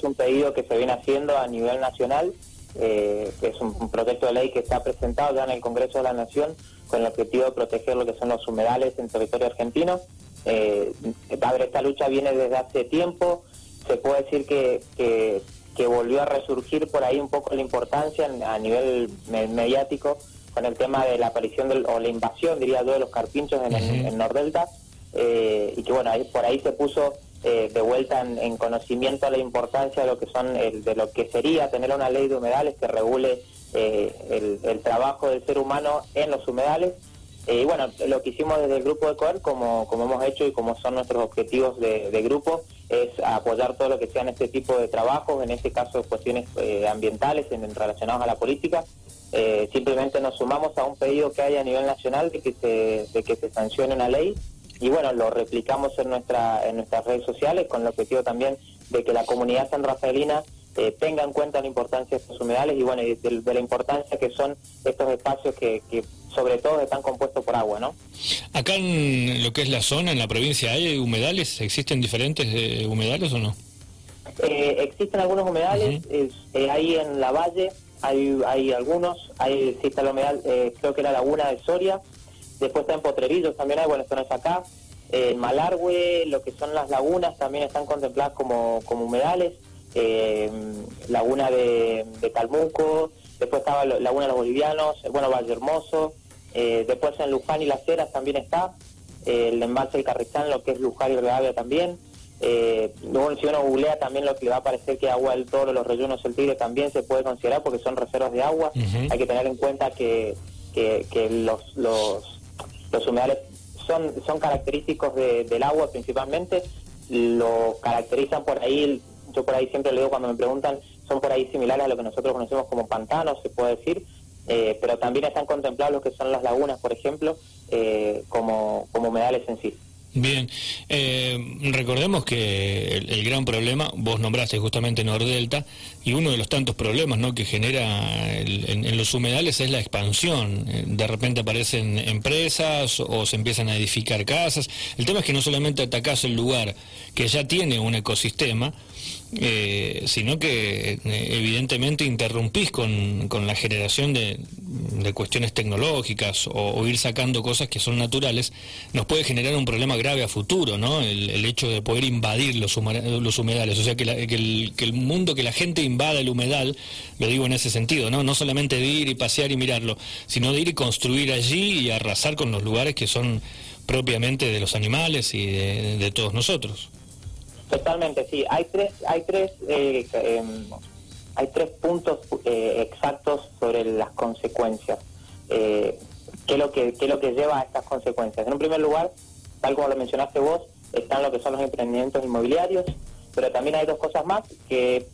es un pedido que se viene haciendo a nivel nacional, que es un, proyecto de ley que está presentado ya en el Congreso de la Nación con el objetivo de proteger lo que son los humedales en territorio argentino. Eh, esta lucha viene desde hace tiempo, se puede decir que, que, volvió a resurgir por ahí un poco la importancia a nivel mediático con el tema de la aparición o la invasión, diría yo, de los carpinchos en, el Nordelta, eh, y que bueno, ahí, por ahí se puso eh, de vuelta en, conocimiento a la importancia de lo que son de lo que sería tener una ley de humedales que regule eh, el, trabajo del ser humano en los humedales. Eh, y bueno, lo que hicimos desde el grupo de COER, como, como hemos hecho y como son nuestros objetivos de, grupo, es apoyar todo lo que sean este tipo de trabajos, en este caso cuestiones eh, ambientales en, relacionadas a la política. simplemente nos sumamos a un pedido que hay a nivel nacional de que se, de que se sancione una ley y bueno, lo replicamos en, nuestra, en nuestras redes sociales con el objetivo también de que la comunidad san rafaelina eh, tenga en cuenta la importancia de estos humedales y bueno, de, la importancia que son estos espacios que, sobre todo están compuestos por agua, ¿no? Acá en lo que es la zona, en la provincia, ¿hay humedales? ¿Existen diferentes eh, humedales o no? Eh, existen algunos humedales, eh, ahí en la valle hay, hay algunos, hay, existe el humedal, creo que la laguna de Soria, después está en Potrerillos también hay, bueno, esto no es acá, en Malargüe, lo que son las lagunas también están contempladas como, como humedales, eh, Laguna de, de, Calmuco, después estaba Laguna de los Bolivianos, bueno, Valle Hermoso, eh, después en Luján y Las Heras también está, eh, el embalse del Carrizán, lo que es Luján y Rivadavia también. Eh, luego, si uno googlea también lo que le va a parecer que agua del toro, los rellenos del tigre también se puede considerar porque son reservas de agua. Hay que tener en cuenta que, que, los, los, los humedales son, son característicos del agua principalmente, lo caracterizan por ahí yo por ahí siempre le digo cuando me preguntan, son por ahí similares a lo que nosotros conocemos como pantanos, se puede decir, eh, pero también están contemplados lo que son las lagunas, por ejemplo, eh, como, como humedales en sí. Bien, eh, recordemos que el, gran problema, vos nombraste justamente Nordelta, y uno de los tantos problemas ¿no? que genera en, los humedales es la expansión. De repente aparecen empresas o se empiezan a edificar casas. El tema es que no solamente atacás el lugar que ya tiene un ecosistema, eh, sino que eh, evidentemente interrumpís con, con la generación de, de cuestiones tecnológicas o, ir sacando cosas que son naturales, nos puede generar un problema grave a futuro, ¿no? El, hecho de poder invadir los, humedales, o sea, que, el, que, el, mundo, que la gente invada el humedal, lo digo en ese sentido, ¿no? No solamente de ir y pasear y mirarlo, sino de ir y construir allí y arrasar con los lugares que son propiamente de los animales y de todos nosotros. Totalmente, sí. Hay tres, hay tres, eh, em, hay tres puntos eh, exactos sobre las consecuencias. Eh, ¿qué, es lo que, qué lo que lleva a estas consecuencias? En un primer lugar, tal como lo mencionaste vos, están lo que son los emprendimientos inmobiliarios, pero también hay dos cosas más, que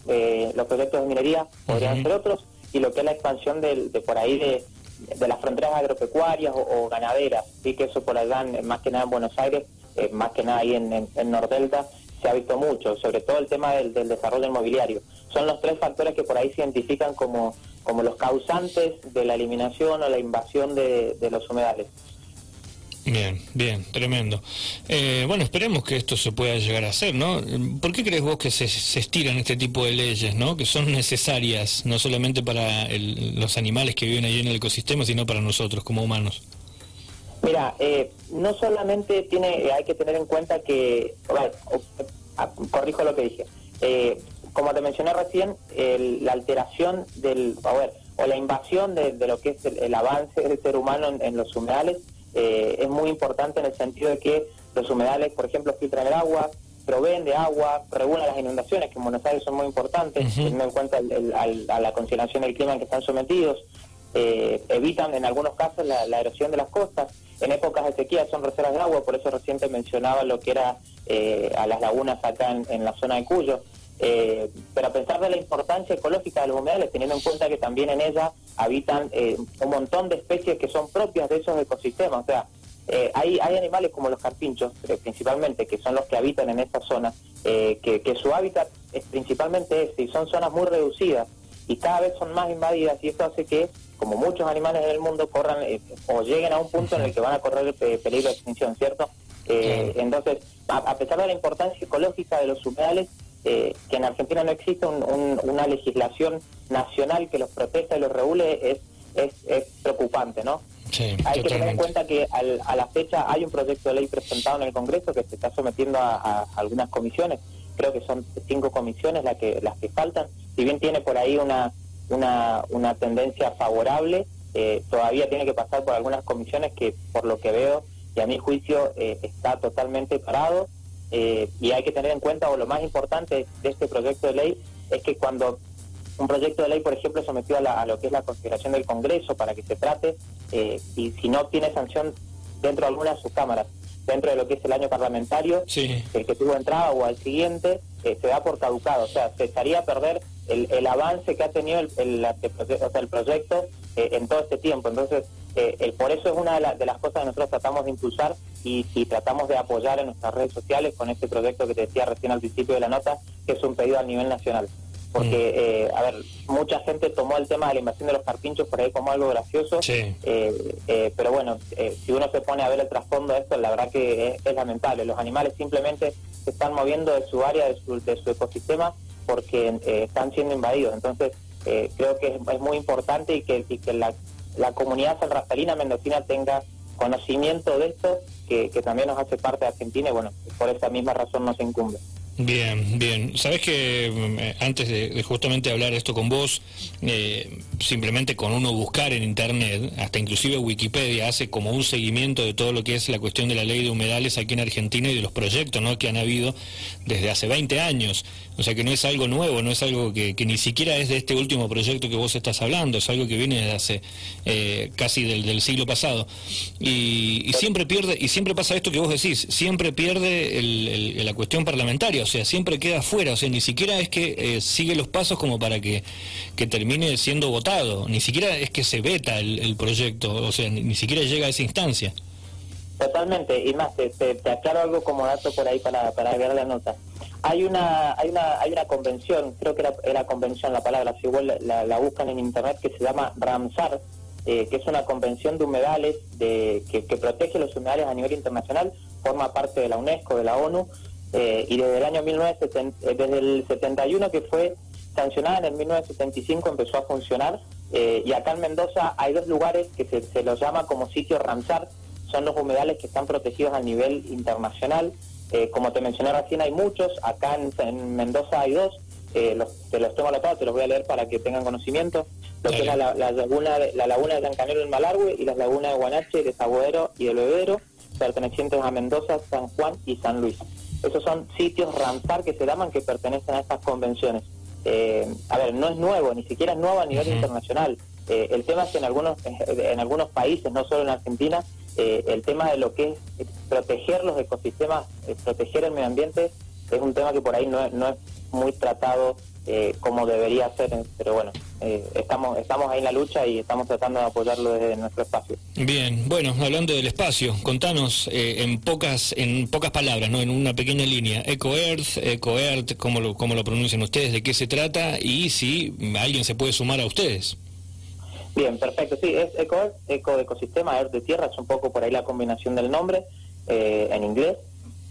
los proyectos de minería podrían ser otros, y lo que es la expansión de, por ahí de, las fronteras agropecuarias o, ganaderas, y que eso por allá, más que nada en Buenos Aires, más que nada ahí en, en, en Nordelta, se ha visto mucho, sobre todo el tema del, desarrollo inmobiliario. Son los tres factores que por ahí se identifican como, como los causantes de la eliminación o la invasión de, los humedales. Bien, bien, tremendo. Eh, bueno, esperemos que esto se pueda llegar a hacer, ¿no? ¿Por qué crees vos que se, estiran este tipo de leyes, ¿no? Que son necesarias no solamente para los animales que viven allí en el ecosistema, sino para nosotros como humanos. Mira, eh, no solamente tiene, hay que tener en cuenta que, corrijo lo que dije, eh, como te mencioné recién, la alteración del, a ver, o la invasión de, lo que es el, avance del ser humano en, los humedales eh, es muy importante en el sentido de que los humedales, por ejemplo, filtran el agua, proveen de agua, regulan las inundaciones, que en Buenos Aires son muy importantes, teniendo en cuenta a la consideración del clima en que están sometidos, evitan en algunos casos la erosión de las costas, en épocas de sequía son reservas de agua, por eso reciente mencionaba lo que era eh, a las lagunas acá en, la zona de Cuyo. Eh, pero a pesar de la importancia ecológica de los humedales, teniendo en cuenta que también en ella habitan eh, un montón de especies que son propias de esos ecosistemas, o sea, hay, hay animales como los carpinchos, principalmente, que son los que habitan en esta zona, que, que, su hábitat es principalmente este, y son zonas muy reducidas, y cada vez son más invadidas, y esto hace que como muchos animales en el mundo, corran eh, o lleguen a un punto en el que van a correr peligro de extinción, ¿cierto? Eh, entonces, a, pesar de la importancia ecológica de los humedales, que en Argentina no existe una legislación nacional que los proteja y los regule es, es, preocupante, ¿no? hay que tener en cuenta que a la fecha hay un proyecto de ley presentado en el Congreso que se está sometiendo a, algunas comisiones, creo que son cinco comisiones las que, las que faltan, si bien tiene por ahí una, una, una tendencia favorable, eh, todavía tiene que pasar por algunas comisiones que por lo que veo y a mi juicio eh, está totalmente parado eh, y hay que tener en cuenta, o lo más importante de este proyecto de ley, es que cuando un proyecto de ley, por ejemplo, sometido a, a lo que es la consideración del Congreso para que se trate, y si no tiene sanción dentro de alguna de sus cámaras, dentro de lo que es el año parlamentario, el que tuvo entrada o al siguiente, se da por caducado. O sea, se estaría a perder el, el avance que ha tenido el, el, el proyecto eh, en todo este tiempo. Entonces, eh, por eso es una de, las cosas que nosotros tratamos de impulsar y, tratamos de apoyar en nuestras redes sociales con este proyecto que te decía recién al principio de la nota, que es un pedido a nivel nacional. Porque, mm. eh, a ver, mucha gente tomó el tema de la invasión de los carpinchos por ahí como algo gracioso, pero bueno, si uno se pone a ver el trasfondo de esto, la verdad que es, lamentable. Los animales simplemente se están moviendo de su área, de su, de su ecosistema, porque están siendo invadidos. Entonces, eh, creo que es, muy importante y que, la, comunidad sanrafalina mendocina tenga conocimiento de esto, que, que también nos hace parte de Argentina y bueno, por esa misma razón nos incumbe. Bien, bien. Sabes que mm, antes de, justamente hablar esto con vos, eh, simplemente con uno buscar en internet, hasta inclusive Wikipedia hace como un seguimiento de todo lo que es la cuestión de la ley de humedales aquí en Argentina y de los proyectos ¿no? que han habido desde hace 20 años. O sea que no es algo nuevo, no es algo que, ni siquiera es de este último proyecto que vos estás hablando, es algo que viene desde hace eh, casi del, siglo pasado. Y, siempre pierde, y siempre pasa esto que vos decís, siempre pierde la cuestión parlamentaria o sea, siempre queda fuera, o sea, ni siquiera es que eh, sigue los pasos como para que, termine siendo votado, ni siquiera es que se veta el, proyecto, o sea, ni, siquiera llega a esa instancia. Totalmente, y más, te, aclaro algo como dato por ahí para, para ver la nota. Hay una, hay una, hay una convención, creo que era, era convención la palabra, si igual la, buscan en internet, que se llama RAMSAR, eh, que es una convención de humedales de, que, que protege los humedales a nivel internacional, forma parte de la UNESCO, de la ONU, eh, y desde el año 1970, eh, desde el 71 que fue sancionada, en el 1975 empezó a funcionar eh, y acá en Mendoza hay dos lugares que se, los llama como sitio Ramsar, son los humedales que están protegidos a nivel internacional. como te mencioné recién hay muchos, acá en, Mendoza hay dos, los, te los tengo anotados, te los voy a leer para que tengan conocimiento. Lo que es la, laguna de, la laguna de Blancanero en Malargüe y las lagunas de Guanache, de Sabuero y del Bebedero, pertenecientes a Mendoza, San Juan y San Luis. Esos son sitios Ramsar que se llaman que pertenecen a estas convenciones. Eh, a ver, no es nuevo, ni siquiera es nuevo a nivel internacional. Eh, el tema es que en algunos, eh, en algunos países, no solo en Argentina, el tema de lo que es proteger los ecosistemas, proteger el medio ambiente, es un tema que por ahí no, no es muy tratado eh, como debería ser, pero bueno, eh, estamos, estamos ahí en la lucha y estamos tratando de apoyarlo desde nuestro espacio. Bien, bueno, hablando del espacio, contanos eh, en pocas en pocas palabras, no en una pequeña línea, EcoEarth, EcoEarth, ¿cómo lo, cómo lo pronuncian ustedes, de qué se trata y si alguien se puede sumar a ustedes. Bien, perfecto, sí, es EcoEarth, Eco Ecosistema, Earth de Tierra, es un poco por ahí la combinación del nombre en inglés.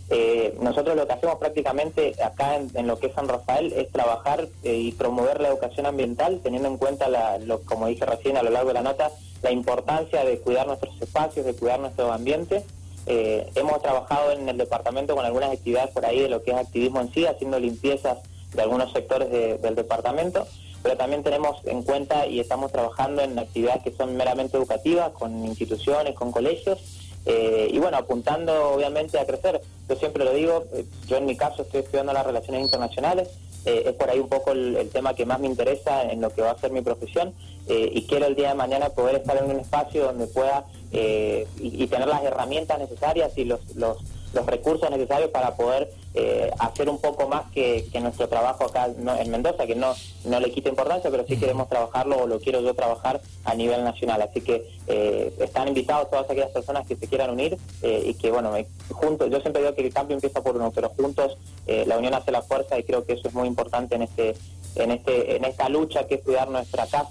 Eh, nosotros lo que hacemos prácticamente acá en, lo que es San Rafael es trabajar eh, y promover la educación ambiental, teniendo en cuenta, la, lo, como dije recién a lo largo de la nota, la importancia de cuidar nuestros espacios, de cuidar nuestro ambiente. Eh, hemos trabajado en el departamento con algunas actividades por ahí de lo que es activismo en sí, haciendo limpiezas de algunos sectores del departamento, pero también tenemos en cuenta y estamos trabajando en actividades que son meramente educativas, con instituciones, con colegios, eh, y bueno, apuntando obviamente a crecer. Yo siempre lo digo, eh, yo en mi caso estoy estudiando las relaciones internacionales, eh, es por ahí un poco el, tema que más me interesa en lo que va a ser mi profesión y quiero el día de mañana poder estar en un espacio donde pueda y, tener las herramientas necesarias y los, los los recursos necesarios para poder eh, hacer un poco más que, nuestro trabajo acá en Mendoza, que no, no le quita importancia, pero sí queremos trabajarlo o lo quiero yo trabajar a nivel nacional. Así que eh, están invitados todas aquellas personas que se quieran unir eh, y que, bueno, juntos, yo siempre digo que el cambio empieza por uno, pero juntos la unión hace la fuerza y creo que eso es muy importante en este en este en esta lucha que es cuidar nuestra casa